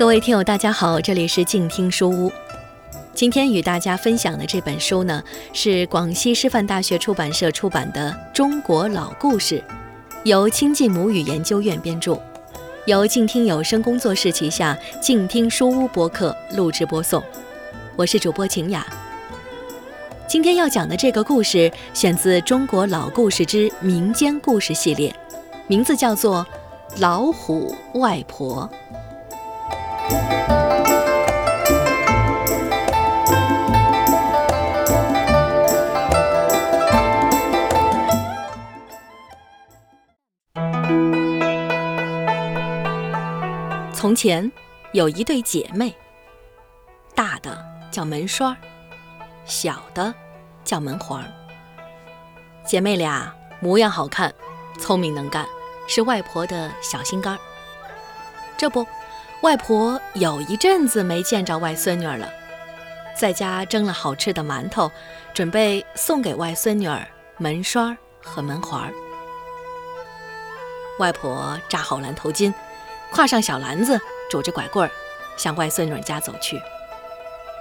各位听友，大家好，这里是静听书屋。今天与大家分享的这本书呢，是广西师范大学出版社出版的《中国老故事》，由亲近母语研究院编著，由静听有声工作室旗下静听书屋播客录制播送。我是主播晴雅。今天要讲的这个故事选自《中国老故事之民间故事系列》，名字叫做《老虎外婆》。从前有一对姐妹，大的叫门栓，小的叫门环。姐妹俩模样好看，聪明能干，是外婆的小心肝。这不。外婆有一阵子没见着外孙女了，在家蒸了好吃的馒头，准备送给外孙女儿门栓和门环。外婆扎好蓝头巾，挎上小篮子，拄着拐棍儿，向外孙女家走去。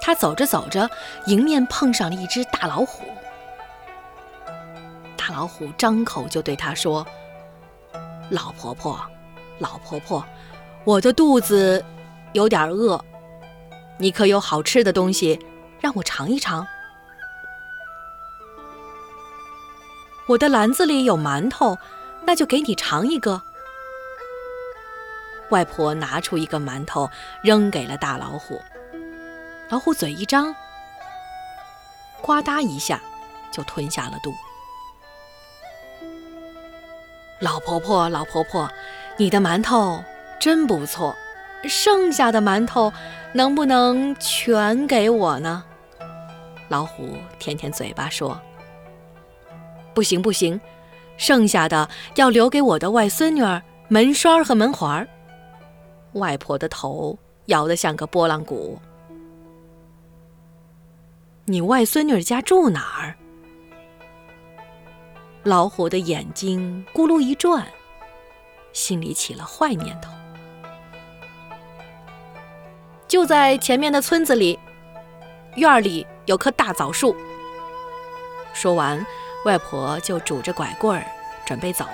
他走着走着，迎面碰上了一只大老虎。大老虎张口就对他说：“老婆婆，老婆婆。”我的肚子有点饿，你可有好吃的东西让我尝一尝？我的篮子里有馒头，那就给你尝一个。外婆拿出一个馒头扔给了大老虎，老虎嘴一张，呱嗒一下就吞下了肚。老婆婆，老婆婆，你的馒头。真不错，剩下的馒头能不能全给我呢？老虎舔舔嘴巴说：“不行不行，剩下的要留给我的外孙女儿门栓和门环。”外婆的头摇得像个拨浪鼓。你外孙女家住哪儿？老虎的眼睛咕噜一转，心里起了坏念头。就在前面的村子里，院里有棵大枣树。说完，外婆就拄着拐棍儿准备走。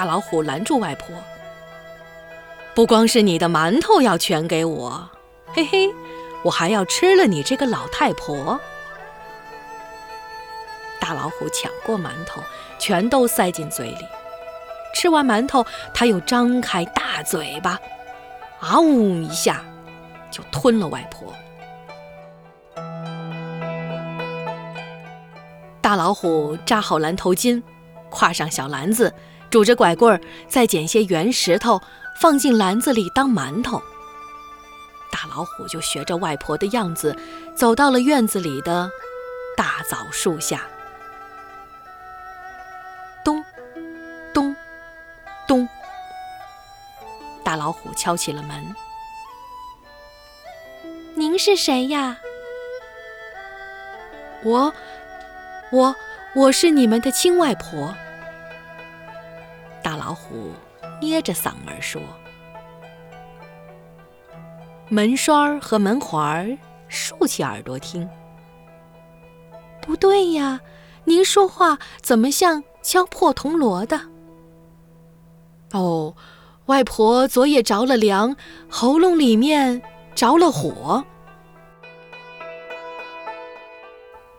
大老虎拦住外婆：“不光是你的馒头要全给我，嘿嘿，我还要吃了你这个老太婆。”大老虎抢过馒头，全都塞进嘴里。吃完馒头，他又张开大嘴巴，啊呜一下，就吞了外婆。大老虎扎好蓝头巾，挎上小篮子，拄着拐棍儿，再捡些圆石头放进篮子里当馒头。大老虎就学着外婆的样子，走到了院子里的大枣树下。咚！咚，咚大老虎敲起了门。您是谁呀？我，我，我是你们的亲外婆。老虎捏着嗓门说：“门栓和门环竖起耳朵听。不对呀，您说话怎么像敲破铜锣的？”哦，外婆昨夜着了凉，喉咙里面着了火。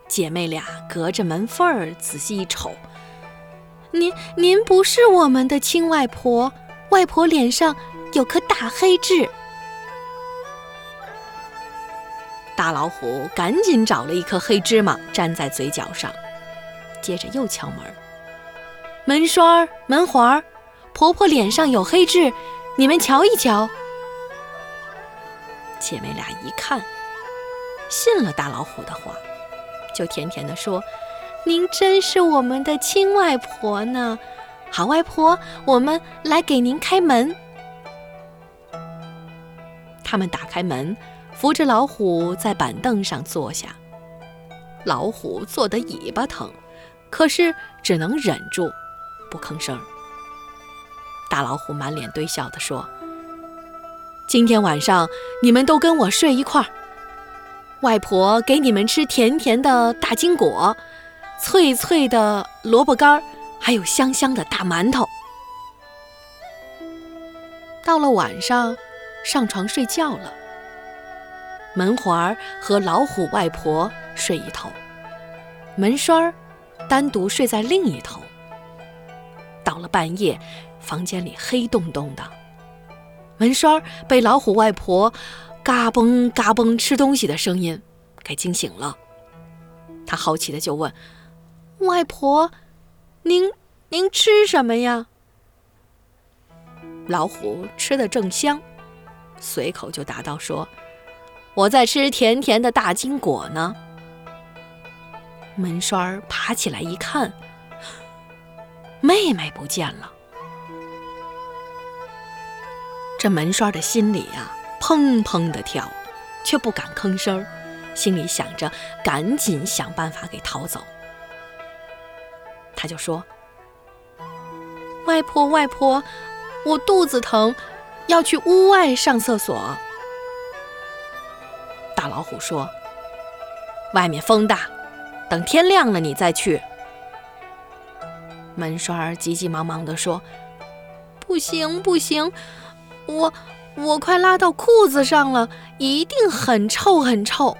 姐妹俩隔着门缝儿仔细一瞅，您您不是我们的亲外婆，外婆脸上有颗大黑痣。大老虎赶紧找了一颗黑芝麻粘在嘴角上，接着又敲门，门栓儿、门环儿。婆婆脸上有黑痣，你们瞧一瞧。姐妹俩一看，信了大老虎的话，就甜甜地说：“您真是我们的亲外婆呢！好外婆，我们来给您开门。”他们打开门，扶着老虎在板凳上坐下。老虎坐得尾巴疼，可是只能忍住不吭声。大老虎满脸堆笑地说：“今天晚上你们都跟我睡一块儿，外婆给你们吃甜甜的大金果，脆脆的萝卜干儿，还有香香的大馒头。”到了晚上，上床睡觉了。门环儿和老虎外婆睡一头，门栓儿单独睡在另一头。到了半夜，房间里黑洞洞的，门栓儿被老虎外婆嘎嘣嘎嘣吃东西的声音给惊醒了。他好奇的就问：“外婆，您您吃什么呀？”老虎吃的正香，随口就答道：“说。”我在吃甜甜的大金果呢。门栓儿爬起来一看，妹妹不见了。这门栓儿的心里呀，砰砰的跳，却不敢吭声儿，心里想着赶紧想办法给逃走。他就说：“外婆，外婆，我肚子疼，要去屋外上厕所。”大老虎说：“外面风大，等天亮了你再去。”门栓儿急急忙忙地说：“不行不行，我我快拉到裤子上了，一定很臭很臭。”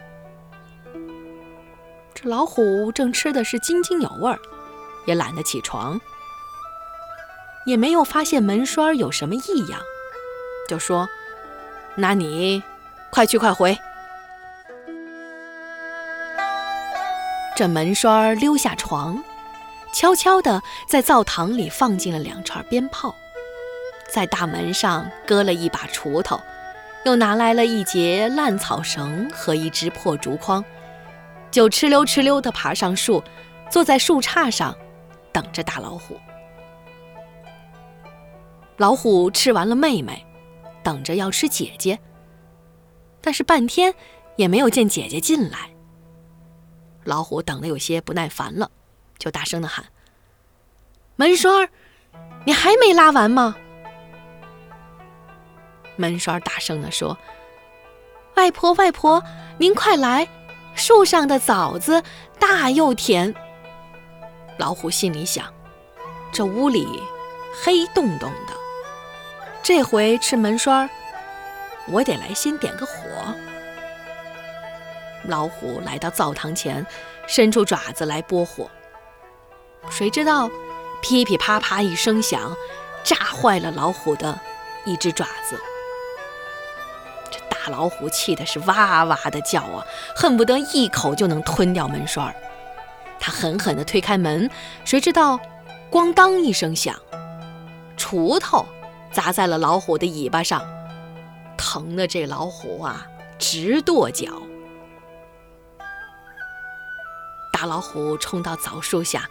这老虎正吃的是津津有味儿，也懒得起床，也没有发现门栓有什么异样，就说：“那你快去快回。”这门栓溜下床，悄悄地在灶堂里放进了两串鞭炮，在大门上搁了一把锄头，又拿来了一截烂草绳和一只破竹筐，就哧溜哧溜地爬上树，坐在树杈上，等着大老虎。老虎吃完了妹妹，等着要吃姐姐，但是半天也没有见姐姐进来。老虎等得有些不耐烦了，就大声的喊：“门栓儿，你还没拉完吗？”门栓儿大声的说：“外婆，外婆，您快来，树上的枣子大又甜。”老虎心里想：这屋里黑洞洞的，这回吃门栓儿，我得来先点个火。老虎来到灶堂前，伸出爪子来拨火。谁知道，噼噼啪啪一声响，炸坏了老虎的一只爪子。这大老虎气的是哇哇的叫啊，恨不得一口就能吞掉门栓儿。他狠狠地推开门，谁知道，咣当一声响，锄头砸在了老虎的尾巴上，疼的这老虎啊直跺脚。大老虎冲到枣树下，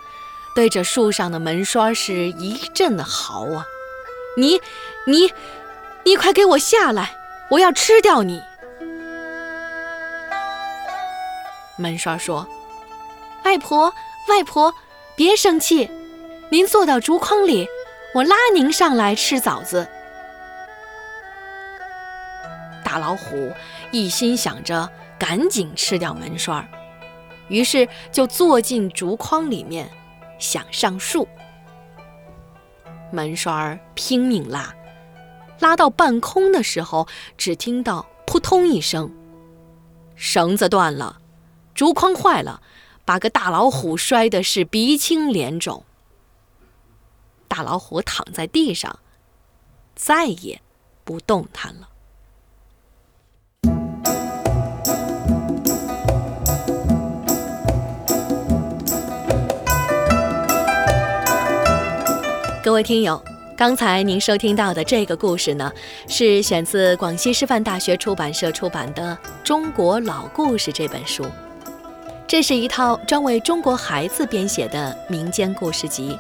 对着树上的门栓是一阵的嚎啊！你、你、你快给我下来！我要吃掉你！门栓说：“外婆，外婆，别生气，您坐到竹筐里，我拉您上来吃枣子。”大老虎一心想着赶紧吃掉门栓儿。于是就坐进竹筐里面，想上树。门栓儿拼命拉，拉到半空的时候，只听到扑通一声，绳子断了，竹筐坏了，把个大老虎摔的是鼻青脸肿。大老虎躺在地上，再也不动弹了。各位听友，刚才您收听到的这个故事呢，是选自广西师范大学出版社出版的《中国老故事》这本书。这是一套专为中国孩子编写的民间故事集，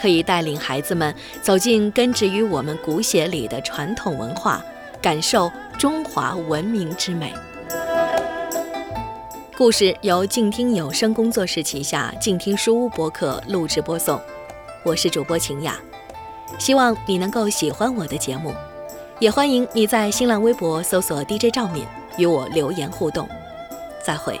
可以带领孩子们走进根植于我们骨血里的传统文化，感受中华文明之美。故事由静听有声工作室旗下静听书屋播客录制播送。我是主播晴雅，希望你能够喜欢我的节目，也欢迎你在新浪微博搜索 DJ 赵敏与我留言互动。再会。